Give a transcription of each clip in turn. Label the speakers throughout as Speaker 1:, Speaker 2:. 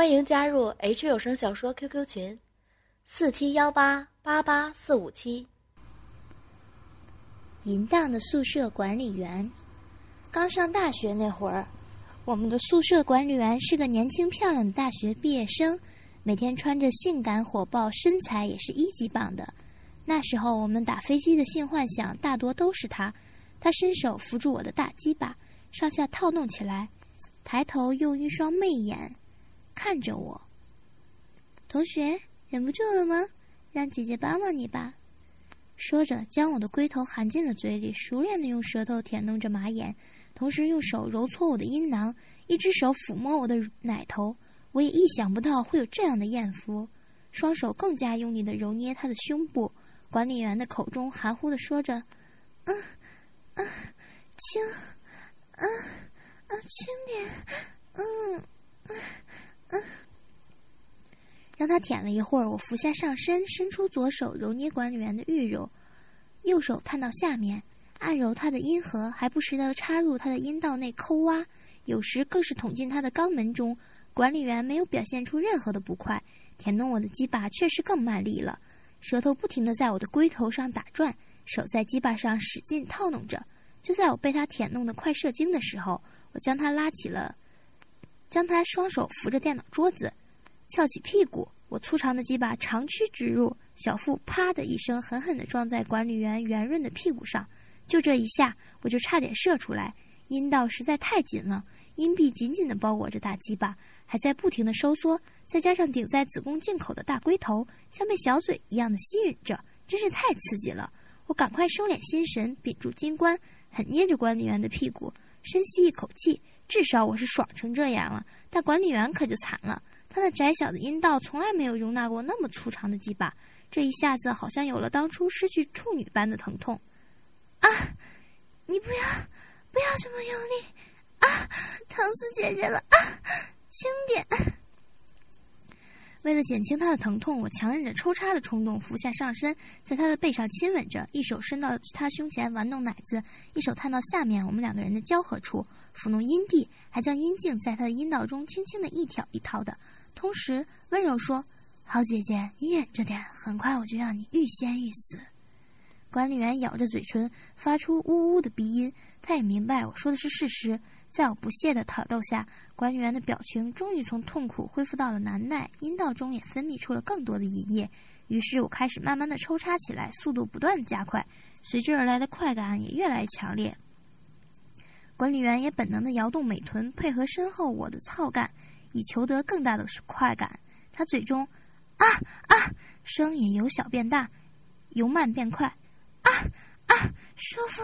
Speaker 1: 欢迎加入 H 有声小说 QQ 群：四七幺八八八四五七。
Speaker 2: 淫荡的宿舍管理员，刚上大学那会儿，我们的宿舍管理员是个年轻漂亮的大学毕业生，每天穿着性感火爆，身材也是一级棒的。那时候我们打飞机的性幻想大多都是他，他伸手扶住我的大鸡巴，上下套弄起来，抬头用一双媚眼看着我。同学，忍不住了吗？让姐姐帮帮你吧。说着，将我的龟头含进了嘴里，熟练的用舌头舔弄着马眼，同时用手揉搓我的阴囊，一只手抚摸我的奶头。我也意想不到会有这样的艳福，双手更加用力的揉捏他的胸部。管理员的口中含糊的说着：“嗯，嗯，轻，嗯，嗯，轻点，嗯，嗯。”让他舔了一会儿，我俯下上身，伸出左手揉捏管理员的玉肉，右手探到下面按揉他的阴核，还不时的插入他的阴道内抠挖，有时更是捅进他的肛门中。管理员没有表现出任何的不快，舔弄我的鸡巴确实更卖力了，舌头不停的在我的龟头上打转，手在鸡巴上使劲套弄着。就在我被他舔弄的快射精的时候，我将他拉起了，将他双手扶着电脑桌子。翘起屁股，我粗长的鸡巴长驱直入，小腹啪的一声狠狠地撞在管理员圆润的屁股上。就这一下，我就差点射出来。阴道实在太紧了，阴壁紧紧地包裹着大鸡巴，还在不停地收缩，再加上顶在子宫颈口的大龟头，像被小嘴一样的吸引着，真是太刺激了。我赶快收敛心神，屏住金冠，狠捏着管理员的屁股，深吸一口气。至少我是爽成这样了，但管理员可就惨了。他的窄小的阴道从来没有容纳过那么粗长的鸡巴，这一下子好像有了当初失去处女般的疼痛。啊！你不要，不要这么用力！啊！疼死姐姐了！啊！轻点。为了减轻他的疼痛，我强忍着抽插的冲动，俯下上身，在他的背上亲吻着，一手伸到他胸前玩弄奶子，一手探到下面我们两个人的交合处，抚弄阴蒂，还将阴茎在他的阴道中轻轻的一挑一掏的。同时温柔说：“好姐姐，你忍着点，很快我就让你欲仙欲死。”管理员咬着嘴唇，发出呜呜的鼻音。他也明白我说的是事实。在我不屑的挑逗下，管理员的表情终于从痛苦恢复到了难耐，阴道中也分泌出了更多的饮液。于是我开始慢慢的抽插起来，速度不断加快，随之而来的快感也越来越强烈。管理员也本能的摇动美臀，配合身后我的操干。以求得更大的快感，他嘴中啊啊声也由小变大，由慢变快，舒服，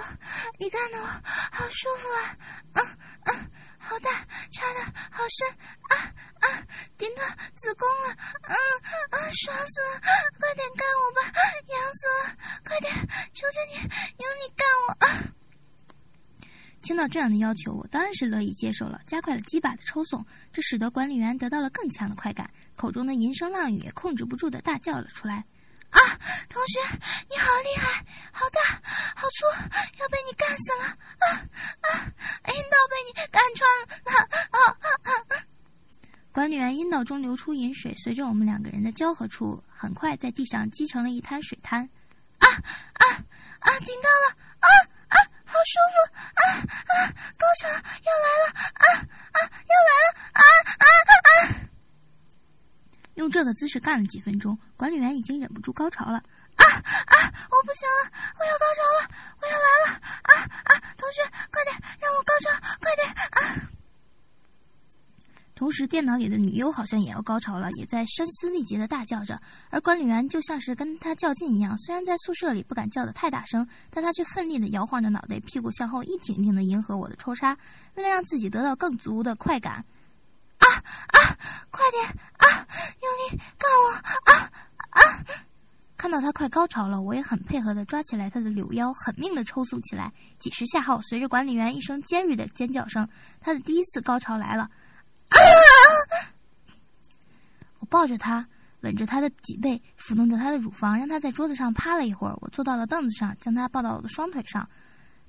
Speaker 2: 你干的我好舒服啊，嗯嗯，好大，插的好深，啊啊顶到子宫了，嗯嗯，爽死了，快点干我吧，痒死了，快点，求求你，由你干我。啊听到这样的要求，我当然是乐意接受了，加快了鸡巴的抽送，这使得管理员得到了更强的快感，口中的淫声浪语也控制不住的大叫了出来：“啊，同学，你好厉害，好大，好粗，要被你干死了！啊啊，阴道被你干穿了！啊啊啊！”管理员阴道中流出饮水，随着我们两个人的交合处，很快在地上积成了一滩水滩。啊啊啊！顶到了！啊啊，好舒服！啊啊，高潮要来了！啊啊，要来了！啊啊啊！用这个姿势干了几分钟，管理员已经忍不住高潮了。啊啊，我不行了，我要高潮了，我要来了！啊啊，同学，快点让我高潮，快点！啊！同时，电脑里的女优好像也要高潮了，也在声嘶力竭的大叫着。而管理员就像是跟他较劲一样，虽然在宿舍里不敢叫得太大声，但他却奋力地摇晃着脑袋，屁股向后一挺挺地迎合我的抽插，为了让自己得到更足的快感。啊啊！快点啊！用力干我！啊啊！看到他快高潮了，我也很配合地抓起来他的柳腰，狠命地抽搐起来。几十下后，随着管理员一声尖锐的尖叫声，他的第一次高潮来了。啊！我抱着他，吻着他的脊背，抚弄着他的乳房，让他在桌子上趴了一会儿。我坐到了凳子上，将他抱到我的双腿上，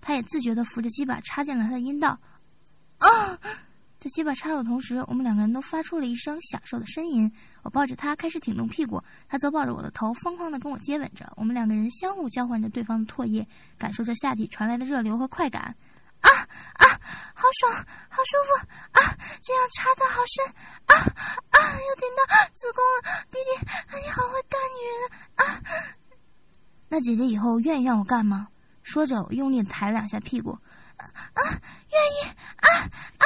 Speaker 2: 他也自觉地扶着鸡巴插进了他的阴道。啊！在鸡巴插入同时，我们两个人都发出了一声享受的呻吟。我抱着他开始挺动屁股，他则抱着我的头疯狂地跟我接吻着。我们两个人相互交换着对方的唾液，感受着下体传来的热流和快感。啊啊，好爽，好舒服啊！这样插的好深！子宫啊，弟弟，你好会干女人啊！那姐姐以后愿意让我干吗？说着，我用力抬两下屁股。啊，愿意啊啊！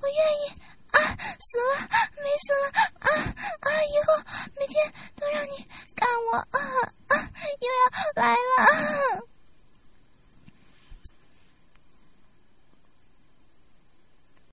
Speaker 2: 我愿意啊！死了没死了啊啊！以后每天